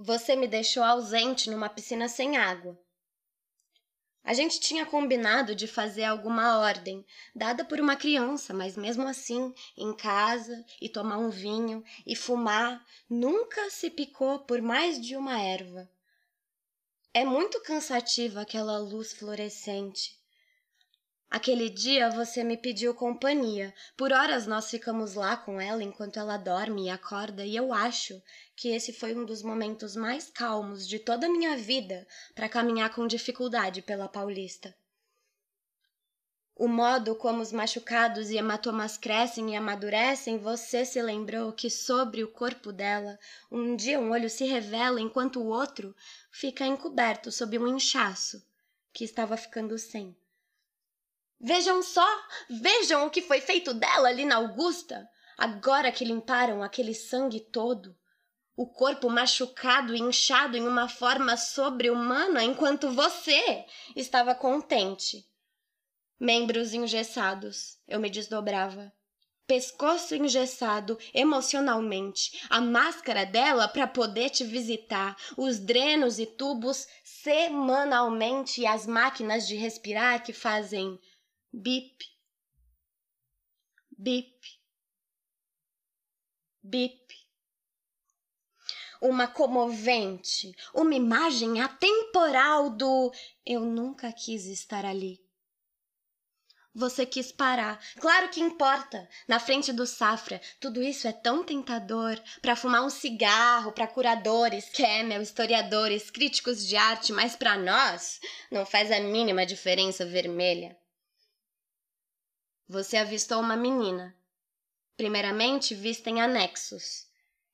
Você me deixou ausente numa piscina sem água. A gente tinha combinado de fazer alguma ordem, dada por uma criança, mas mesmo assim, em casa, e tomar um vinho, e fumar, nunca se picou por mais de uma erva. É muito cansativa aquela luz fluorescente. Aquele dia você me pediu companhia. Por horas nós ficamos lá com ela enquanto ela dorme e acorda, e eu acho que esse foi um dos momentos mais calmos de toda a minha vida para caminhar com dificuldade pela Paulista. O modo como os machucados e hematomas crescem e amadurecem, você se lembrou que sobre o corpo dela, um dia um olho se revela enquanto o outro fica encoberto sob um inchaço que estava ficando sem. Vejam só, vejam o que foi feito dela ali na Augusta, agora que limparam aquele sangue todo. O corpo machucado e inchado em uma forma sobre-humana, enquanto você estava contente. Membros engessados, eu me desdobrava. Pescoço engessado emocionalmente, a máscara dela para poder te visitar, os drenos e tubos semanalmente e as máquinas de respirar que fazem bip, bip, bip. Uma comovente, uma imagem atemporal do eu nunca quis estar ali. Você quis parar. Claro que importa. Na frente do Safra, tudo isso é tão tentador para fumar um cigarro, para curadores, Kemmel, historiadores, críticos de arte, mas para nós não faz a mínima diferença vermelha você avistou uma menina. Primeiramente vista em anexos.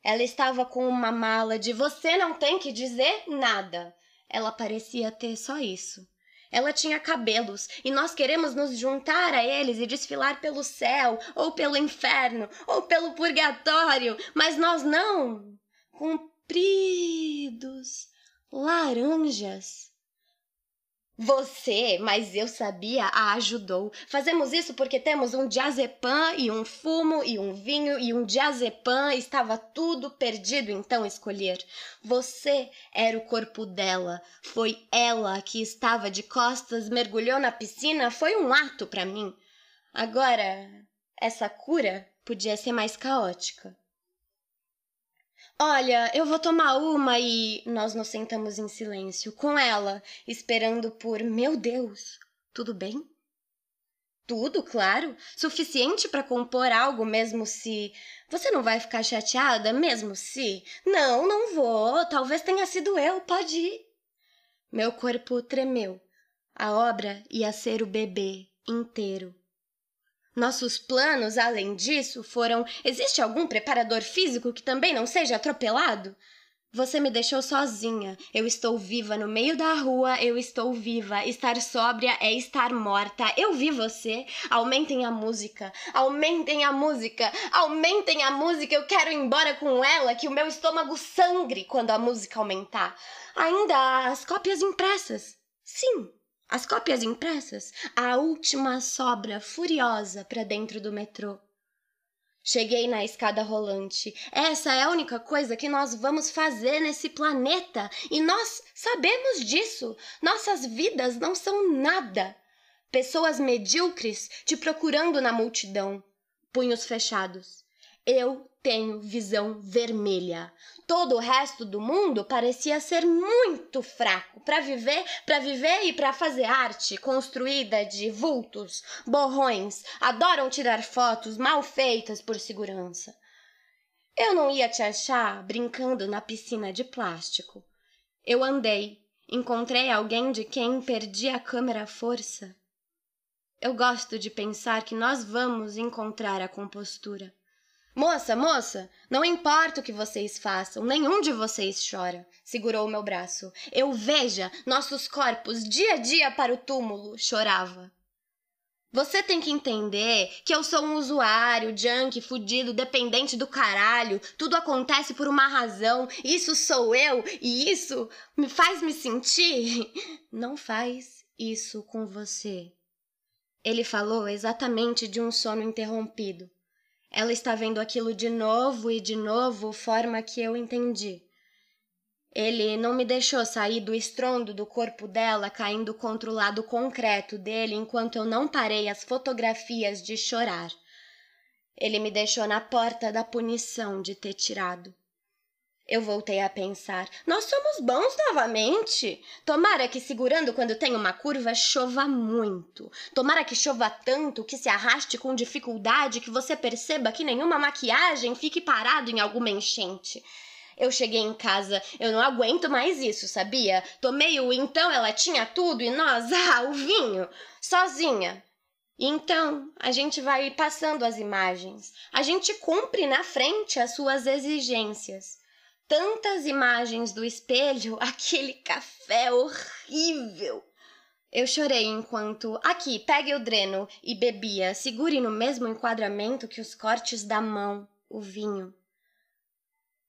Ela estava com uma mala de você não tem que dizer nada. Ela parecia ter só isso. Ela tinha cabelos e nós queremos nos juntar a eles e desfilar pelo céu, ou pelo inferno, ou pelo purgatório, mas nós não. Compridos, laranjas. Você, mas eu sabia, a ajudou. Fazemos isso porque temos um diazepam e um fumo e um vinho e um diazepam. Estava tudo perdido, então escolher. Você era o corpo dela. Foi ela que estava de costas, mergulhou na piscina. Foi um ato para mim. Agora, essa cura podia ser mais caótica. Olha, eu vou tomar uma e nós nos sentamos em silêncio com ela, esperando por meu Deus, tudo bem? Tudo, claro, suficiente para compor algo, mesmo se. Você não vai ficar chateada, mesmo se. Não, não vou, talvez tenha sido eu, pode ir. Meu corpo tremeu. A obra ia ser o bebê inteiro. Nossos planos, além disso, foram: existe algum preparador físico que também não seja atropelado? Você me deixou sozinha. Eu estou viva no meio da rua, eu estou viva. Estar sóbria é estar morta. Eu vi você. Aumentem a música, aumentem a música, aumentem a música. Eu quero ir embora com ela, que o meu estômago sangre quando a música aumentar. Ainda as cópias impressas. Sim, as cópias impressas, a última sobra furiosa para dentro do metrô. Cheguei na escada rolante. Essa é a única coisa que nós vamos fazer nesse planeta e nós sabemos disso. Nossas vidas não são nada. Pessoas medíocres te procurando na multidão, punhos fechados. Eu tenho visão vermelha. Todo o resto do mundo parecia ser muito fraco para viver, para viver e para fazer arte construída de vultos, borrões, adoram tirar fotos mal feitas por segurança. Eu não ia te achar brincando na piscina de plástico. Eu andei, encontrei alguém de quem perdi a câmera à força. Eu gosto de pensar que nós vamos encontrar a compostura. Moça, moça, não importa o que vocês façam, nenhum de vocês chora. Segurou o meu braço. Eu veja nossos corpos dia a dia para o túmulo, chorava. Você tem que entender que eu sou um usuário, junk, fudido, dependente do caralho. Tudo acontece por uma razão. Isso sou eu e isso me faz me sentir. Não faz isso com você. Ele falou exatamente de um sono interrompido. Ela está vendo aquilo de novo e de novo, forma que eu entendi. Ele não me deixou sair do estrondo do corpo dela caindo contra o lado concreto dele enquanto eu não parei as fotografias de chorar. Ele me deixou na porta da punição de ter tirado. Eu voltei a pensar: nós somos bons novamente. Tomara que segurando quando tem uma curva chova muito. Tomara que chova tanto que se arraste com dificuldade que você perceba que nenhuma maquiagem fique parado em alguma enchente. Eu cheguei em casa, eu não aguento mais isso, sabia? Tomei o então ela tinha tudo e nós, ah, o vinho, sozinha. Então, a gente vai passando as imagens. A gente cumpre na frente as suas exigências. Tantas imagens do espelho, aquele café horrível. Eu chorei enquanto, aqui, pegue o dreno e bebia, segure no mesmo enquadramento que os cortes da mão, o vinho.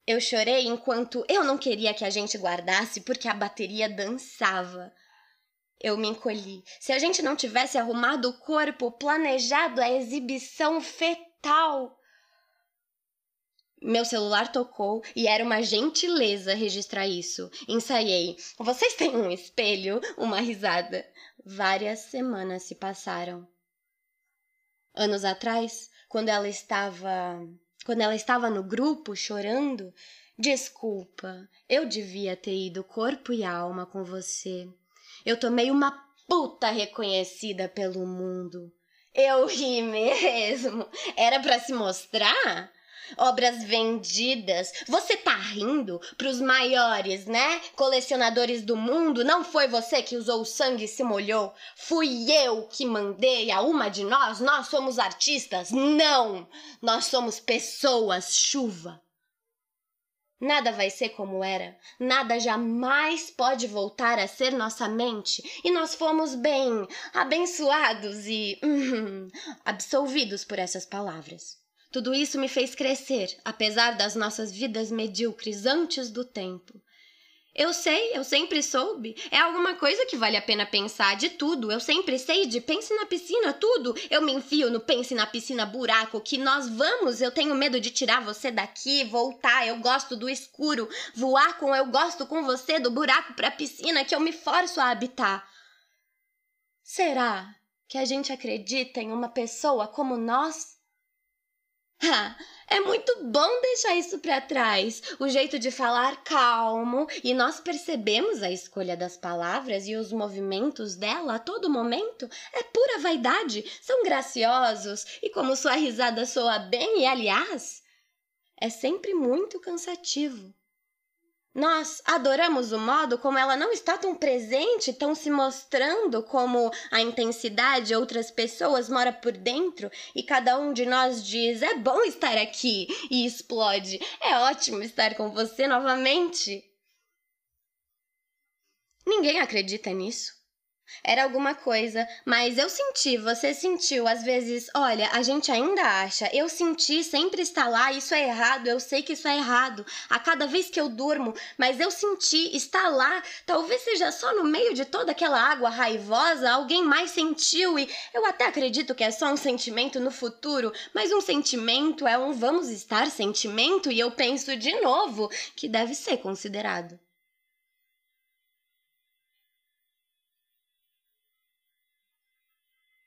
Eu chorei enquanto eu não queria que a gente guardasse porque a bateria dançava. Eu me encolhi. Se a gente não tivesse arrumado o corpo, planejado a exibição fetal. Meu celular tocou e era uma gentileza registrar isso. Ensaiei. Vocês têm um espelho? Uma risada. Várias semanas se passaram. Anos atrás, quando ela estava quando ela estava no grupo chorando, desculpa, eu devia ter ido corpo e alma com você. Eu tomei uma puta reconhecida pelo mundo. Eu ri mesmo. Era para se mostrar? Obras vendidas. Você tá rindo pros maiores, né? Colecionadores do mundo. Não foi você que usou o sangue e se molhou. Fui eu que mandei a uma de nós. Nós somos artistas. Não! Nós somos pessoas, chuva. Nada vai ser como era, nada jamais pode voltar a ser nossa mente, e nós fomos bem abençoados e hum, absolvidos por essas palavras. Tudo isso me fez crescer, apesar das nossas vidas medíocres antes do tempo. Eu sei, eu sempre soube. É alguma coisa que vale a pena pensar de tudo. Eu sempre sei de pense na piscina, tudo. Eu me enfio no pense na piscina buraco que nós vamos. Eu tenho medo de tirar você daqui, voltar. Eu gosto do escuro. Voar com eu gosto com você do buraco pra piscina que eu me forço a habitar. Será que a gente acredita em uma pessoa como nós? Ah, é muito bom deixar isso para trás. O jeito de falar calmo e nós percebemos a escolha das palavras e os movimentos dela a todo momento. É pura vaidade. São graciosos e como sua risada soa bem e aliás, é sempre muito cansativo. Nós adoramos o modo como ela não está tão presente, tão se mostrando como a intensidade de outras pessoas mora por dentro e cada um de nós diz: é bom estar aqui e explode. É ótimo estar com você novamente. Ninguém acredita nisso. Era alguma coisa, mas eu senti, você sentiu, às vezes, olha, a gente ainda acha, eu senti, sempre está lá, isso é errado, eu sei que isso é errado, a cada vez que eu durmo, mas eu senti, está lá, talvez seja só no meio de toda aquela água raivosa, alguém mais sentiu e eu até acredito que é só um sentimento no futuro, mas um sentimento é um vamos estar sentimento e eu penso de novo que deve ser considerado.